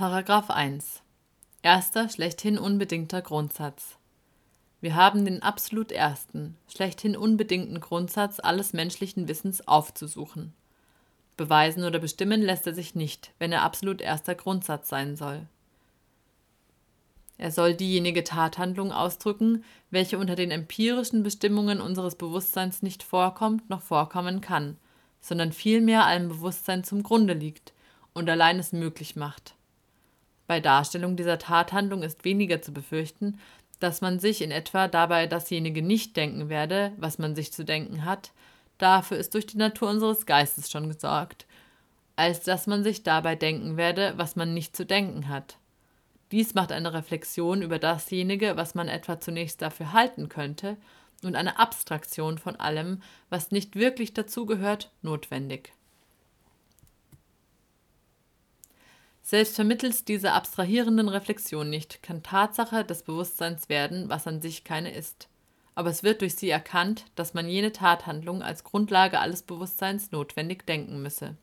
Paragraph 1. Erster schlechthin unbedingter Grundsatz. Wir haben den absolut ersten, schlechthin unbedingten Grundsatz alles menschlichen Wissens aufzusuchen. Beweisen oder bestimmen lässt er sich nicht, wenn er absolut erster Grundsatz sein soll. Er soll diejenige Tathandlung ausdrücken, welche unter den empirischen Bestimmungen unseres Bewusstseins nicht vorkommt noch vorkommen kann, sondern vielmehr allem Bewusstsein zum Grunde liegt und allein es möglich macht. Bei Darstellung dieser Tathandlung ist weniger zu befürchten, dass man sich in etwa dabei dasjenige nicht denken werde, was man sich zu denken hat, dafür ist durch die Natur unseres Geistes schon gesorgt, als dass man sich dabei denken werde, was man nicht zu denken hat. Dies macht eine Reflexion über dasjenige, was man etwa zunächst dafür halten könnte, und eine Abstraktion von allem, was nicht wirklich dazugehört, notwendig. Selbst vermittels dieser abstrahierenden Reflexion nicht, kann Tatsache des Bewusstseins werden, was an sich keine ist. Aber es wird durch sie erkannt, dass man jene Tathandlung als Grundlage alles Bewusstseins notwendig denken müsse.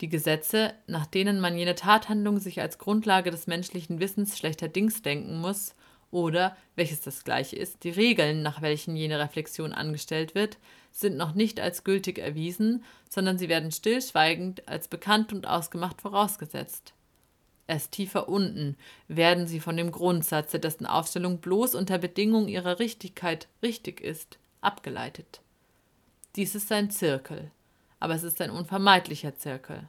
Die Gesetze, nach denen man jene Tathandlung sich als Grundlage des menschlichen Wissens schlechterdings denken muss, oder, welches das gleiche ist, die Regeln, nach welchen jene Reflexion angestellt wird, sind noch nicht als gültig erwiesen, sondern sie werden stillschweigend als bekannt und ausgemacht vorausgesetzt. Erst tiefer unten werden sie von dem Grundsatze, dessen Aufstellung bloß unter Bedingung ihrer Richtigkeit richtig ist, abgeleitet. Dies ist ein Zirkel, aber es ist ein unvermeidlicher Zirkel.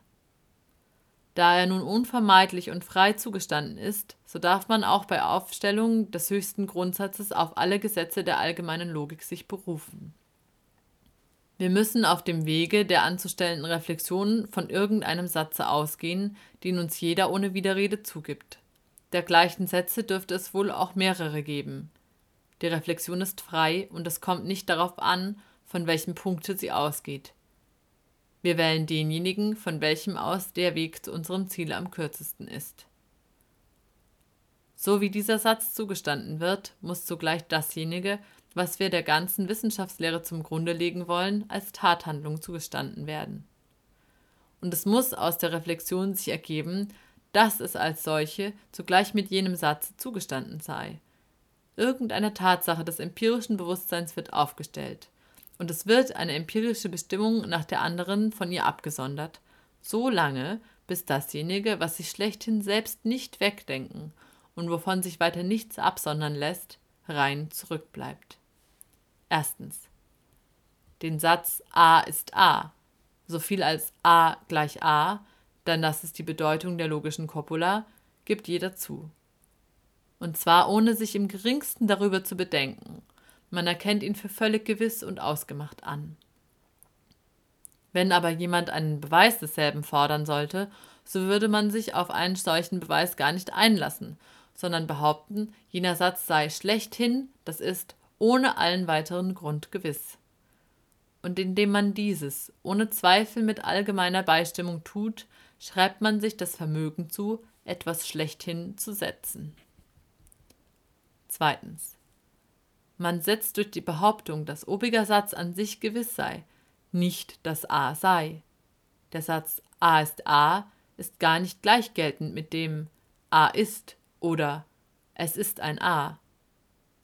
Da er nun unvermeidlich und frei zugestanden ist, so darf man auch bei Aufstellung des höchsten Grundsatzes auf alle Gesetze der allgemeinen Logik sich berufen. Wir müssen auf dem Wege der anzustellenden Reflexionen von irgendeinem Satze ausgehen, den uns jeder ohne Widerrede zugibt. Dergleichen Sätze dürfte es wohl auch mehrere geben. Die Reflexion ist frei und es kommt nicht darauf an, von welchem Punkte sie ausgeht. Wir wählen denjenigen, von welchem aus der Weg zu unserem Ziel am kürzesten ist. So wie dieser Satz zugestanden wird, muss zugleich dasjenige, was wir der ganzen Wissenschaftslehre zum Grunde legen wollen, als Tathandlung zugestanden werden. Und es muss aus der Reflexion sich ergeben, dass es als solche zugleich mit jenem Satz zugestanden sei. Irgendeine Tatsache des empirischen Bewusstseins wird aufgestellt und es wird eine empirische Bestimmung nach der anderen von ihr abgesondert, so lange, bis dasjenige, was sich schlechthin selbst nicht wegdenken und wovon sich weiter nichts absondern lässt, rein zurückbleibt. Erstens. Den Satz a ist a, so viel als a gleich a, denn das ist die Bedeutung der logischen Copula, gibt jeder zu. Und zwar ohne sich im geringsten darüber zu bedenken man erkennt ihn für völlig gewiss und ausgemacht an. Wenn aber jemand einen Beweis desselben fordern sollte, so würde man sich auf einen solchen Beweis gar nicht einlassen, sondern behaupten, jener Satz sei schlechthin, das ist ohne allen weiteren Grund gewiss. Und indem man dieses ohne Zweifel mit allgemeiner Beistimmung tut, schreibt man sich das Vermögen zu, etwas schlechthin zu setzen. Zweitens. Man setzt durch die Behauptung, dass obiger Satz an sich gewiss sei, nicht, dass a sei. Der Satz a ist a ist gar nicht gleichgeltend mit dem a ist oder es ist ein a.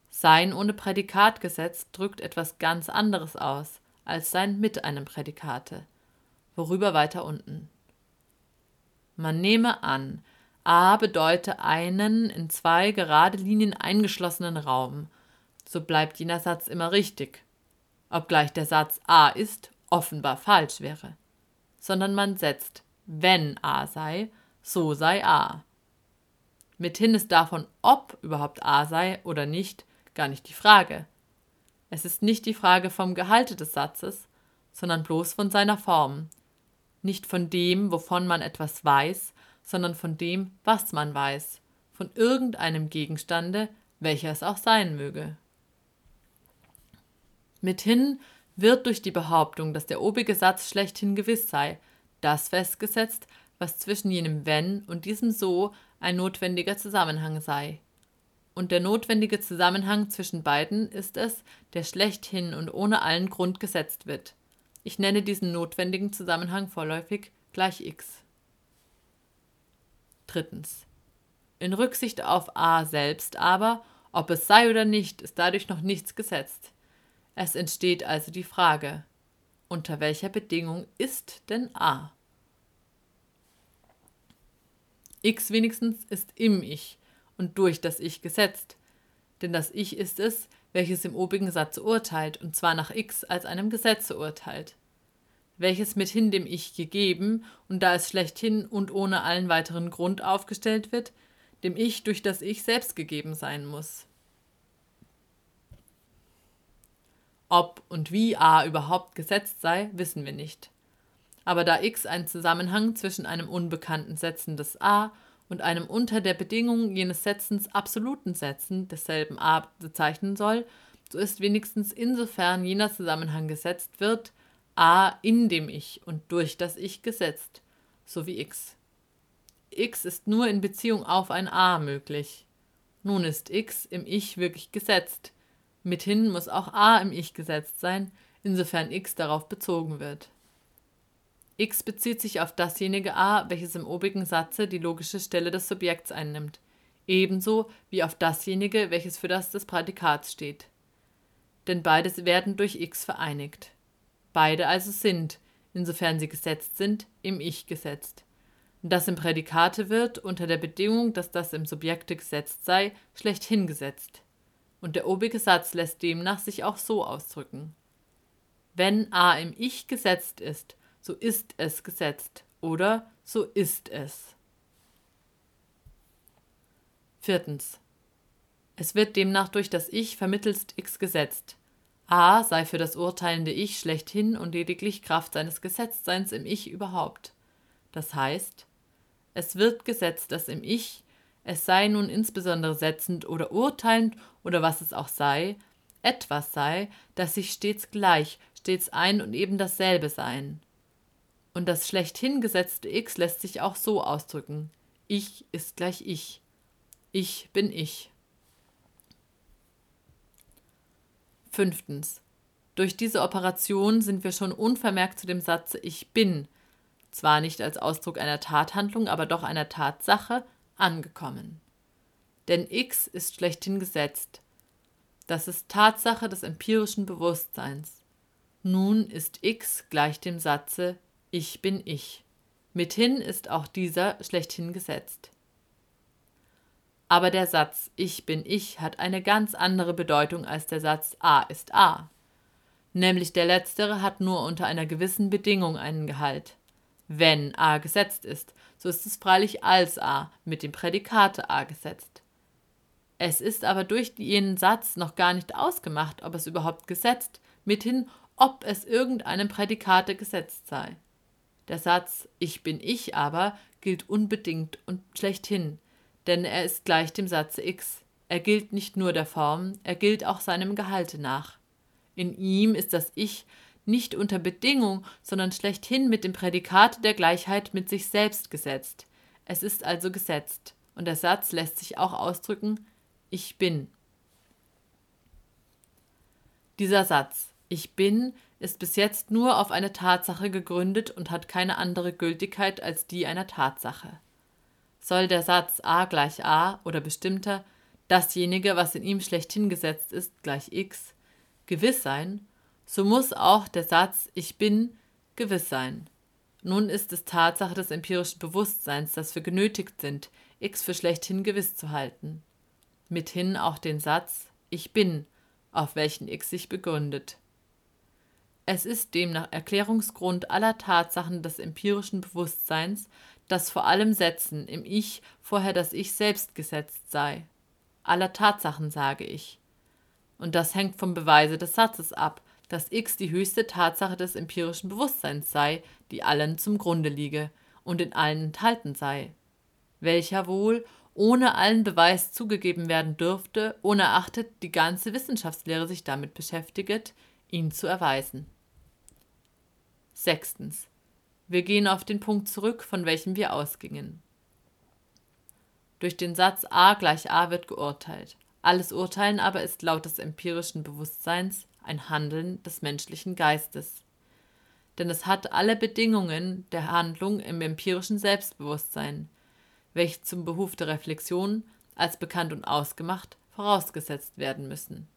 Sein ohne Prädikat gesetzt drückt etwas ganz anderes aus als sein mit einem Prädikate. Worüber weiter unten. Man nehme an, a bedeute einen in zwei gerade Linien eingeschlossenen Raum so bleibt jener Satz immer richtig, obgleich der Satz a ist offenbar falsch wäre, sondern man setzt, wenn a sei, so sei a. Mithin ist davon, ob überhaupt a sei oder nicht, gar nicht die Frage. Es ist nicht die Frage vom Gehalte des Satzes, sondern bloß von seiner Form. Nicht von dem, wovon man etwas weiß, sondern von dem, was man weiß, von irgendeinem Gegenstande, welcher es auch sein möge. Mithin wird durch die Behauptung, dass der obige Satz schlechthin gewiss sei, das festgesetzt, was zwischen jenem Wenn und diesem So ein notwendiger Zusammenhang sei. Und der notwendige Zusammenhang zwischen beiden ist es, der schlechthin und ohne allen Grund gesetzt wird. Ich nenne diesen notwendigen Zusammenhang vorläufig gleich x. Drittens. In Rücksicht auf a selbst aber, ob es sei oder nicht, ist dadurch noch nichts gesetzt. Es entsteht also die Frage, unter welcher Bedingung ist denn a? x wenigstens ist im Ich und durch das Ich gesetzt, denn das Ich ist es, welches im obigen Satz urteilt, und zwar nach x als einem Gesetze urteilt, welches mithin dem Ich gegeben, und da es schlechthin und ohne allen weiteren Grund aufgestellt wird, dem Ich durch das Ich selbst gegeben sein muss. Ob und wie a überhaupt gesetzt sei, wissen wir nicht. Aber da x ein Zusammenhang zwischen einem unbekannten Sätzen des a und einem unter der Bedingung jenes Setzens absoluten Sätzen desselben a bezeichnen soll, so ist wenigstens insofern jener Zusammenhang gesetzt wird, a in dem Ich und durch das Ich gesetzt, so wie x. x ist nur in Beziehung auf ein a möglich. Nun ist x im Ich wirklich gesetzt. Mithin muss auch a im Ich gesetzt sein, insofern x darauf bezogen wird x bezieht sich auf dasjenige a, welches im obigen Satze die logische Stelle des Subjekts einnimmt, ebenso wie auf dasjenige, welches für das des Prädikats steht. Denn beide werden durch x vereinigt. Beide also sind, insofern sie gesetzt sind, im Ich gesetzt. Das im Prädikate wird, unter der Bedingung, dass das im Subjekte gesetzt sei, schlechthin gesetzt. Und der obige Satz lässt demnach sich auch so ausdrücken. Wenn a im Ich gesetzt ist, so ist es gesetzt oder so ist es. Viertens. Es wird demnach durch das Ich vermittelst x gesetzt. A sei für das urteilende Ich schlechthin und lediglich Kraft seines Gesetztseins im Ich überhaupt. Das heißt, es wird gesetzt, dass im Ich, es sei nun insbesondere setzend oder urteilend oder was es auch sei, etwas sei, das sich stets gleich, stets ein und eben dasselbe sein. Und das schlechthin gesetzte x lässt sich auch so ausdrücken. Ich ist gleich ich. Ich bin ich. Fünftens. Durch diese Operation sind wir schon unvermerkt zu dem Satze Ich bin, zwar nicht als Ausdruck einer Tathandlung, aber doch einer Tatsache, angekommen. Denn x ist schlechthin gesetzt. Das ist Tatsache des empirischen Bewusstseins. Nun ist x gleich dem Satze ich bin ich. Mithin ist auch dieser schlechthin gesetzt. Aber der Satz Ich bin ich hat eine ganz andere Bedeutung als der Satz A ist A. Nämlich der letztere hat nur unter einer gewissen Bedingung einen Gehalt. Wenn A gesetzt ist, so ist es freilich als A mit dem Prädikate A gesetzt. Es ist aber durch jenen Satz noch gar nicht ausgemacht, ob es überhaupt gesetzt, mithin ob es irgendeinem Prädikate gesetzt sei. Der Satz Ich bin ich aber gilt unbedingt und schlechthin, denn er ist gleich dem Satze x. Er gilt nicht nur der Form, er gilt auch seinem Gehalte nach. In ihm ist das Ich nicht unter Bedingung, sondern schlechthin mit dem Prädikat der Gleichheit mit sich selbst gesetzt. Es ist also gesetzt, und der Satz lässt sich auch ausdrücken Ich bin. Dieser Satz Ich bin ist bis jetzt nur auf eine Tatsache gegründet und hat keine andere Gültigkeit als die einer Tatsache. Soll der Satz a gleich a oder bestimmter dasjenige, was in ihm schlechthin gesetzt ist, gleich x, gewiss sein, so muss auch der Satz ich bin gewiss sein. Nun ist es Tatsache des empirischen Bewusstseins, dass wir genötigt sind, x für schlechthin gewiss zu halten. Mithin auch den Satz ich bin, auf welchen x sich begründet. Es ist demnach Erklärungsgrund aller Tatsachen des empirischen Bewusstseins, dass vor allem Sätzen im Ich vorher das Ich selbst gesetzt sei. Aller Tatsachen sage ich. Und das hängt vom Beweise des Satzes ab, dass x die höchste Tatsache des empirischen Bewusstseins sei, die allen zum Grunde liege und in allen enthalten sei. Welcher wohl ohne allen Beweis zugegeben werden dürfte, unerachtet die ganze Wissenschaftslehre sich damit beschäftiget, ihn zu erweisen. Sechstens. Wir gehen auf den Punkt zurück, von welchem wir ausgingen. Durch den Satz a gleich a wird geurteilt. Alles Urteilen aber ist laut des empirischen Bewusstseins ein Handeln des menschlichen Geistes. Denn es hat alle Bedingungen der Handlung im empirischen Selbstbewusstsein. Welche zum Behuf der Reflexion als bekannt und ausgemacht vorausgesetzt werden müssen.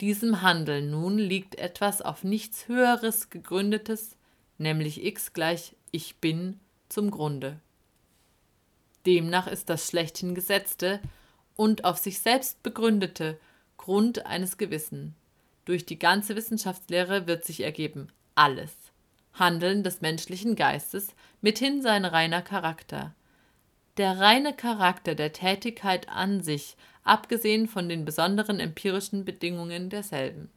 Diesem Handeln nun liegt etwas auf nichts Höheres gegründetes, nämlich x gleich ich bin, zum Grunde. Demnach ist das schlechthin gesetzte und auf sich selbst begründete Grund eines Gewissen. Durch die ganze Wissenschaftslehre wird sich ergeben alles. Handeln des menschlichen Geistes, mithin sein reiner Charakter. Der reine Charakter der Tätigkeit an sich, abgesehen von den besonderen empirischen Bedingungen derselben.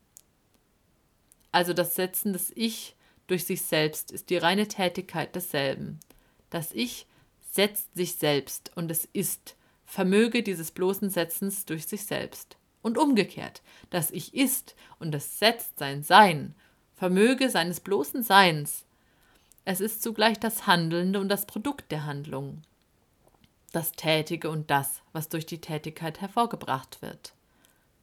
Also das Setzen des Ich durch sich selbst ist die reine Tätigkeit desselben. Das Ich setzt sich selbst und es ist, vermöge dieses bloßen Setzens durch sich selbst. Und umgekehrt, das Ich ist und es setzt sein Sein, vermöge seines bloßen Seins. Es ist zugleich das Handelnde und das Produkt der Handlung. Das Tätige und das, was durch die Tätigkeit hervorgebracht wird.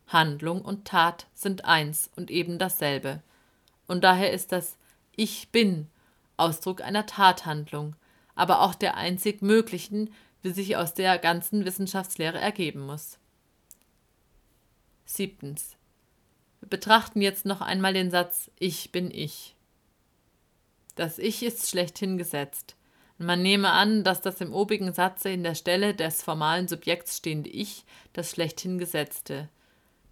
Handlung und Tat sind eins und eben dasselbe. Und daher ist das Ich bin Ausdruck einer Tathandlung, aber auch der einzig möglichen, wie sich aus der ganzen Wissenschaftslehre ergeben muss. Siebtens. Wir betrachten jetzt noch einmal den Satz Ich bin ich. Das Ich ist schlechthin gesetzt. Man nehme an, dass das im obigen Satze in der Stelle des formalen Subjekts stehende Ich das schlechthin Gesetzte,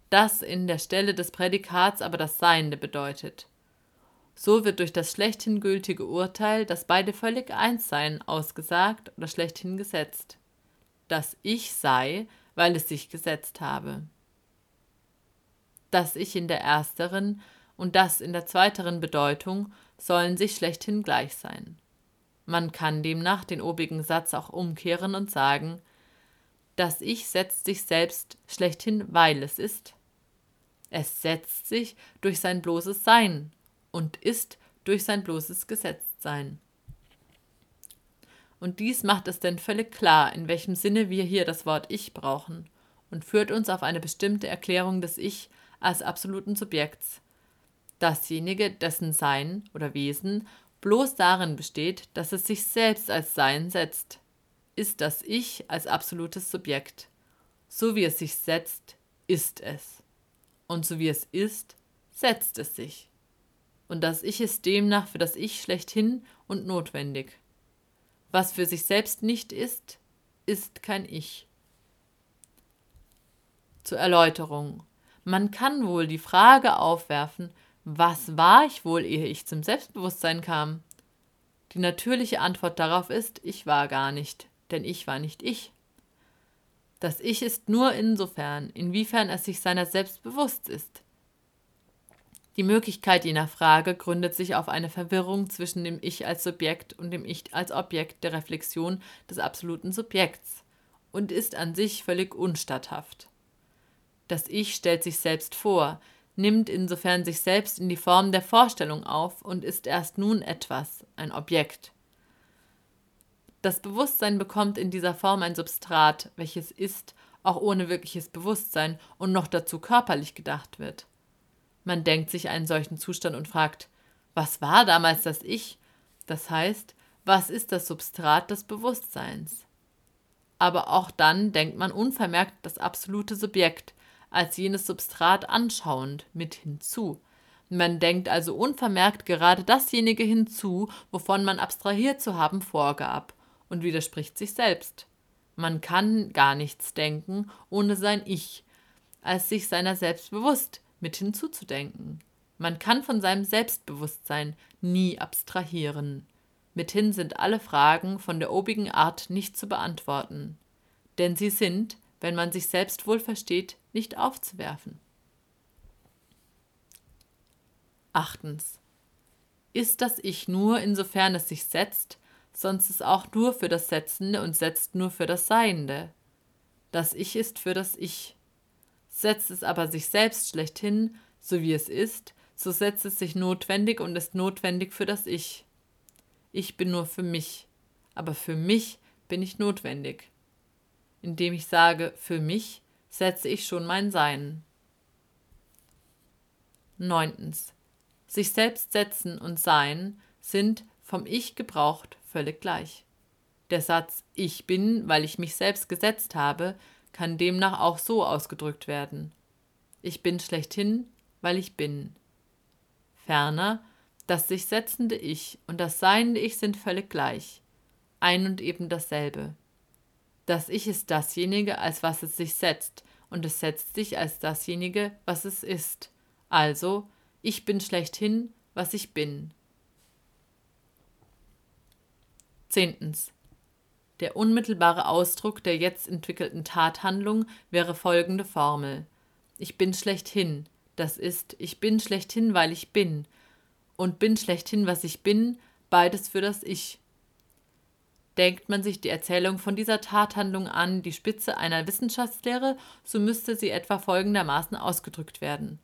das in der Stelle des Prädikats aber das Seiende bedeutet. So wird durch das schlechthin gültige Urteil, dass beide völlig eins seien, ausgesagt oder schlechthin gesetzt. Das Ich sei, weil es sich gesetzt habe. Das Ich in der ersteren und das in der zweiteren Bedeutung sollen sich schlechthin gleich sein. Man kann demnach den obigen Satz auch umkehren und sagen, das Ich setzt sich selbst schlechthin, weil es ist. Es setzt sich durch sein bloßes Sein, und ist durch sein bloßes Gesetztsein. Und dies macht es denn völlig klar, in welchem Sinne wir hier das Wort Ich brauchen und führt uns auf eine bestimmte Erklärung des Ich als absoluten Subjekts. Dasjenige, dessen Sein oder Wesen bloß darin besteht, dass es sich selbst als Sein setzt, ist das Ich als absolutes Subjekt. So wie es sich setzt, ist es. Und so wie es ist, setzt es sich und das Ich ist demnach für das Ich schlechthin und notwendig. Was für sich selbst nicht ist, ist kein Ich. Zur Erläuterung. Man kann wohl die Frage aufwerfen, was war ich wohl, ehe ich zum Selbstbewusstsein kam? Die natürliche Antwort darauf ist, ich war gar nicht, denn ich war nicht ich. Das Ich ist nur insofern, inwiefern es sich seiner selbst bewusst ist. Die Möglichkeit jener Frage gründet sich auf eine Verwirrung zwischen dem Ich als Subjekt und dem Ich als Objekt der Reflexion des absoluten Subjekts und ist an sich völlig unstatthaft. Das Ich stellt sich selbst vor, nimmt insofern sich selbst in die Form der Vorstellung auf und ist erst nun etwas, ein Objekt. Das Bewusstsein bekommt in dieser Form ein Substrat, welches ist, auch ohne wirkliches Bewusstsein und noch dazu körperlich gedacht wird. Man denkt sich einen solchen Zustand und fragt, was war damals das Ich? Das heißt, was ist das Substrat des Bewusstseins? Aber auch dann denkt man unvermerkt das absolute Subjekt als jenes Substrat anschauend mit hinzu. Man denkt also unvermerkt gerade dasjenige hinzu, wovon man abstrahiert zu haben vorgab, und widerspricht sich selbst. Man kann gar nichts denken ohne sein Ich, als sich seiner selbst bewusst, mit hinzuzudenken. Man kann von seinem Selbstbewusstsein nie abstrahieren. Mithin sind alle Fragen von der obigen Art nicht zu beantworten, denn sie sind, wenn man sich selbst wohl versteht, nicht aufzuwerfen. Achtens. Ist das Ich nur, insofern es sich setzt, sonst ist auch nur für das Setzende und setzt nur für das Seiende. Das Ich ist für das Ich setzt es aber sich selbst schlechthin, so wie es ist, so setzt es sich notwendig und ist notwendig für das Ich. Ich bin nur für mich, aber für mich bin ich notwendig. Indem ich sage für mich, setze ich schon mein Sein. Neuntens. Sich selbst setzen und sein sind vom Ich gebraucht völlig gleich. Der Satz Ich bin, weil ich mich selbst gesetzt habe, kann demnach auch so ausgedrückt werden. Ich bin schlechthin, weil ich bin. Ferner, das sich setzende Ich und das seiende Ich sind völlig gleich, ein und eben dasselbe. Das Ich ist dasjenige, als was es sich setzt, und es setzt sich als dasjenige, was es ist. Also, ich bin schlechthin, was ich bin. Zehntens. Der unmittelbare Ausdruck der jetzt entwickelten Tathandlung wäre folgende Formel. Ich bin schlechthin, das ist, ich bin schlechthin, weil ich bin, und bin schlechthin, was ich bin, beides für das Ich. Denkt man sich die Erzählung von dieser Tathandlung an die Spitze einer Wissenschaftslehre, so müsste sie etwa folgendermaßen ausgedrückt werden.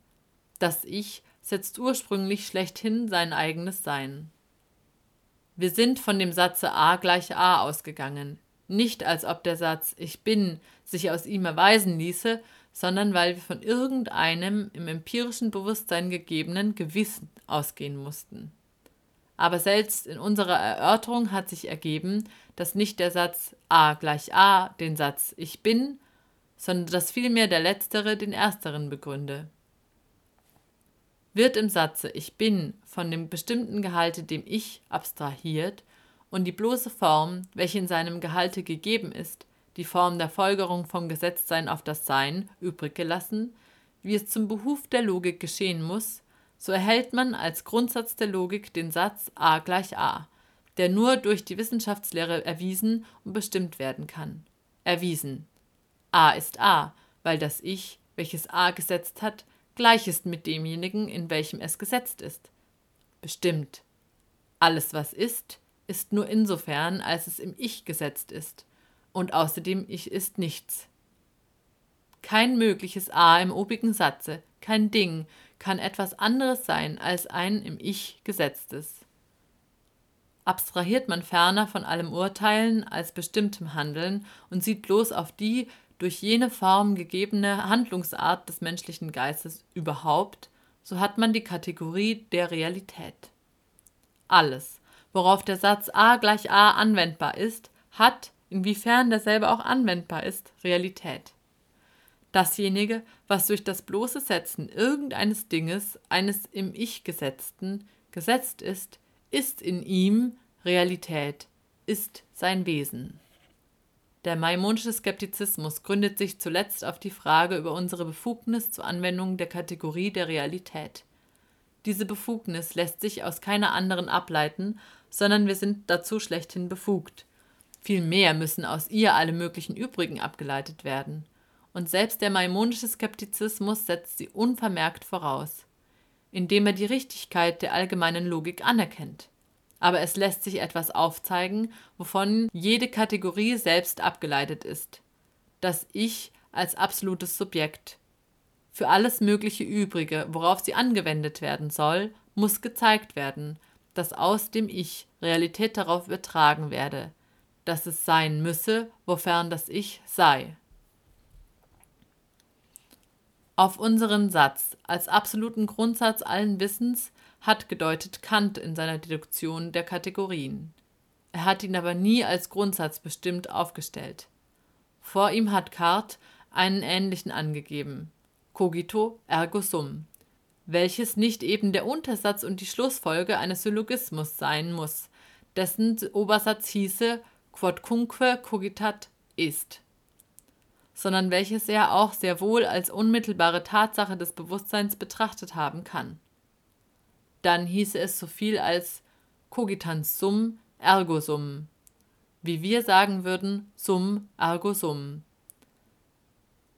Das Ich setzt ursprünglich schlechthin sein eigenes Sein. Wir sind von dem Satze a gleich a ausgegangen, nicht als ob der Satz ich bin sich aus ihm erweisen ließe, sondern weil wir von irgendeinem im empirischen Bewusstsein gegebenen Gewissen ausgehen mussten. Aber selbst in unserer Erörterung hat sich ergeben, dass nicht der Satz a gleich a den Satz ich bin, sondern dass vielmehr der letztere den ersteren begründe. Wird im Satze ich bin von dem bestimmten Gehalte dem Ich abstrahiert und die bloße Form, welche in seinem Gehalte gegeben ist, die Form der Folgerung vom Gesetztsein auf das Sein, übrig gelassen, wie es zum Behuf der Logik geschehen muss, so erhält man als Grundsatz der Logik den Satz a gleich a, der nur durch die Wissenschaftslehre erwiesen und bestimmt werden kann. Erwiesen. a ist a, weil das Ich, welches a gesetzt hat, gleich ist mit demjenigen, in welchem es gesetzt ist. Bestimmt. Alles, was ist, ist nur insofern, als es im Ich gesetzt ist, und außerdem Ich ist nichts. Kein mögliches A im obigen Satze, kein Ding, kann etwas anderes sein als ein im Ich gesetztes. Abstrahiert man ferner von allem Urteilen als bestimmtem Handeln und sieht bloß auf die durch jene Form gegebene Handlungsart des menschlichen Geistes überhaupt, so hat man die Kategorie der Realität. Alles, worauf der Satz a gleich a anwendbar ist, hat, inwiefern derselbe auch anwendbar ist, Realität. Dasjenige, was durch das bloße Setzen irgendeines Dinges, eines im Ich gesetzten, gesetzt ist, ist in ihm Realität, ist sein Wesen. Der maimonische Skeptizismus gründet sich zuletzt auf die Frage über unsere Befugnis zur Anwendung der Kategorie der Realität. Diese Befugnis lässt sich aus keiner anderen ableiten, sondern wir sind dazu schlechthin befugt. Vielmehr müssen aus ihr alle möglichen übrigen abgeleitet werden. Und selbst der maimonische Skeptizismus setzt sie unvermerkt voraus, indem er die Richtigkeit der allgemeinen Logik anerkennt aber es lässt sich etwas aufzeigen, wovon jede Kategorie selbst abgeleitet ist. Das Ich als absolutes Subjekt. Für alles mögliche Übrige, worauf sie angewendet werden soll, muss gezeigt werden, dass aus dem Ich Realität darauf übertragen werde, dass es sein müsse, wofern das Ich sei. Auf unseren Satz als absoluten Grundsatz allen Wissens hat gedeutet Kant in seiner Deduktion der Kategorien. Er hat ihn aber nie als Grundsatz bestimmt aufgestellt. Vor ihm hat Kant einen ähnlichen angegeben, cogito ergo sum, welches nicht eben der Untersatz und die Schlussfolge eines Syllogismus sein muss, dessen Obersatz hieße quodcunque cogitat ist, sondern welches er auch sehr wohl als unmittelbare Tatsache des Bewusstseins betrachtet haben kann dann hieße es so viel als cogitans sum ergo sum. Wie wir sagen würden, sum ergo sum.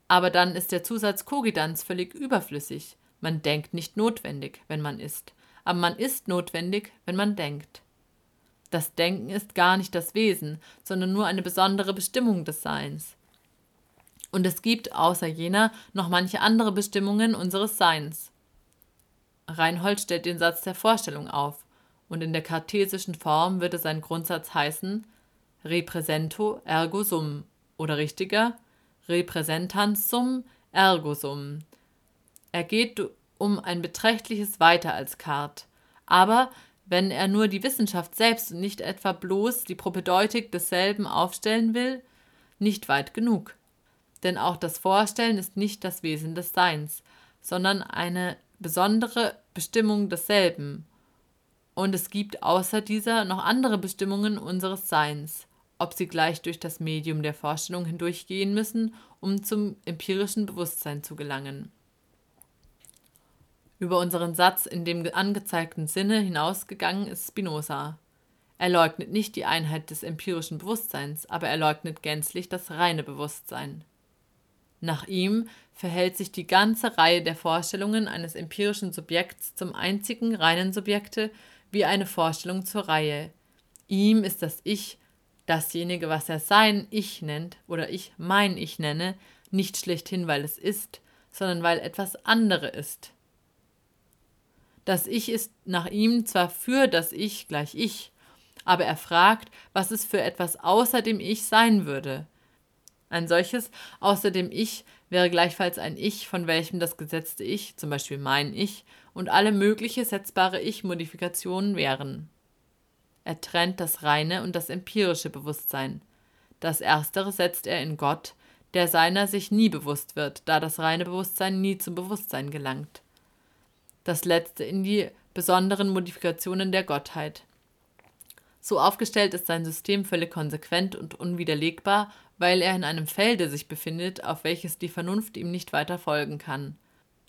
Aber dann ist der Zusatz cogitans völlig überflüssig. Man denkt nicht notwendig, wenn man isst, aber man ist notwendig, wenn man denkt. Das Denken ist gar nicht das Wesen, sondern nur eine besondere Bestimmung des Seins. Und es gibt außer jener noch manche andere Bestimmungen unseres Seins. Reinhold stellt den Satz der Vorstellung auf, und in der kartesischen Form würde sein Grundsatz heißen represento ergo sum oder richtiger representans sum ergo sum. Er geht um ein beträchtliches weiter als Kart, aber wenn er nur die Wissenschaft selbst und nicht etwa bloß die Propedeutik desselben aufstellen will, nicht weit genug. Denn auch das Vorstellen ist nicht das Wesen des Seins, sondern eine besondere Bestimmung desselben. Und es gibt außer dieser noch andere Bestimmungen unseres Seins, ob sie gleich durch das Medium der Vorstellung hindurchgehen müssen, um zum empirischen Bewusstsein zu gelangen. Über unseren Satz in dem angezeigten Sinne hinausgegangen ist Spinoza. Er leugnet nicht die Einheit des empirischen Bewusstseins, aber er leugnet gänzlich das reine Bewusstsein. Nach ihm verhält sich die ganze Reihe der Vorstellungen eines empirischen Subjekts zum einzigen reinen Subjekte wie eine Vorstellung zur Reihe. Ihm ist das Ich, dasjenige, was er sein Ich nennt oder ich mein Ich nenne, nicht schlechthin, weil es ist, sondern weil etwas andere ist. Das Ich ist nach ihm zwar für das Ich gleich Ich, aber er fragt, was es für etwas außer dem Ich sein würde. Ein solches außer dem Ich wäre gleichfalls ein Ich, von welchem das gesetzte Ich, zum Beispiel mein Ich, und alle mögliche setzbare Ich-Modifikationen wären. Er trennt das reine und das empirische Bewusstsein. Das erstere setzt er in Gott, der seiner sich nie bewusst wird, da das reine Bewusstsein nie zum Bewusstsein gelangt. Das letzte in die besonderen Modifikationen der Gottheit. So aufgestellt ist sein System völlig konsequent und unwiderlegbar, weil er in einem Felde sich befindet, auf welches die Vernunft ihm nicht weiter folgen kann.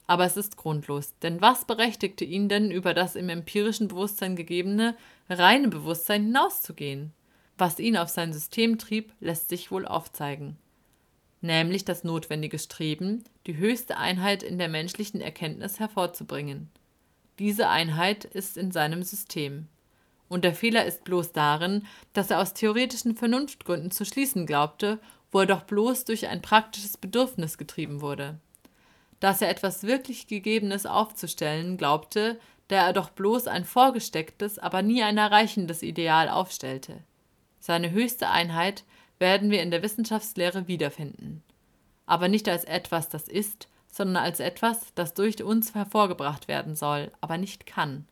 Aber es ist grundlos, denn was berechtigte ihn denn über das im empirischen Bewusstsein gegebene, reine Bewusstsein hinauszugehen? Was ihn auf sein System trieb, lässt sich wohl aufzeigen. Nämlich das notwendige Streben, die höchste Einheit in der menschlichen Erkenntnis hervorzubringen. Diese Einheit ist in seinem System. Und der Fehler ist bloß darin, dass er aus theoretischen Vernunftgründen zu schließen glaubte, wo er doch bloß durch ein praktisches Bedürfnis getrieben wurde. Dass er etwas wirklich Gegebenes aufzustellen glaubte, da er doch bloß ein vorgestecktes, aber nie ein erreichendes Ideal aufstellte. Seine höchste Einheit werden wir in der Wissenschaftslehre wiederfinden. Aber nicht als etwas, das ist, sondern als etwas, das durch uns hervorgebracht werden soll, aber nicht kann.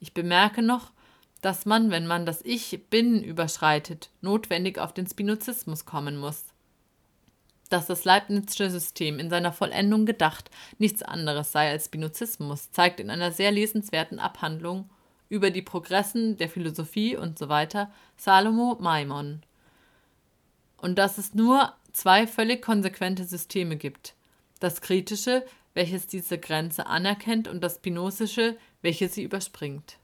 Ich bemerke noch, dass man, wenn man das Ich bin überschreitet, notwendig auf den Spinozismus kommen muss. Dass das Leibnizsche System in seiner Vollendung gedacht nichts anderes sei als Spinozismus, zeigt in einer sehr lesenswerten Abhandlung über die Progressen der Philosophie und so weiter Salomo Maimon. Und dass es nur zwei völlig konsequente Systeme gibt. Das kritische, welches diese Grenze anerkennt, und das spinozische, welches sie überspringt.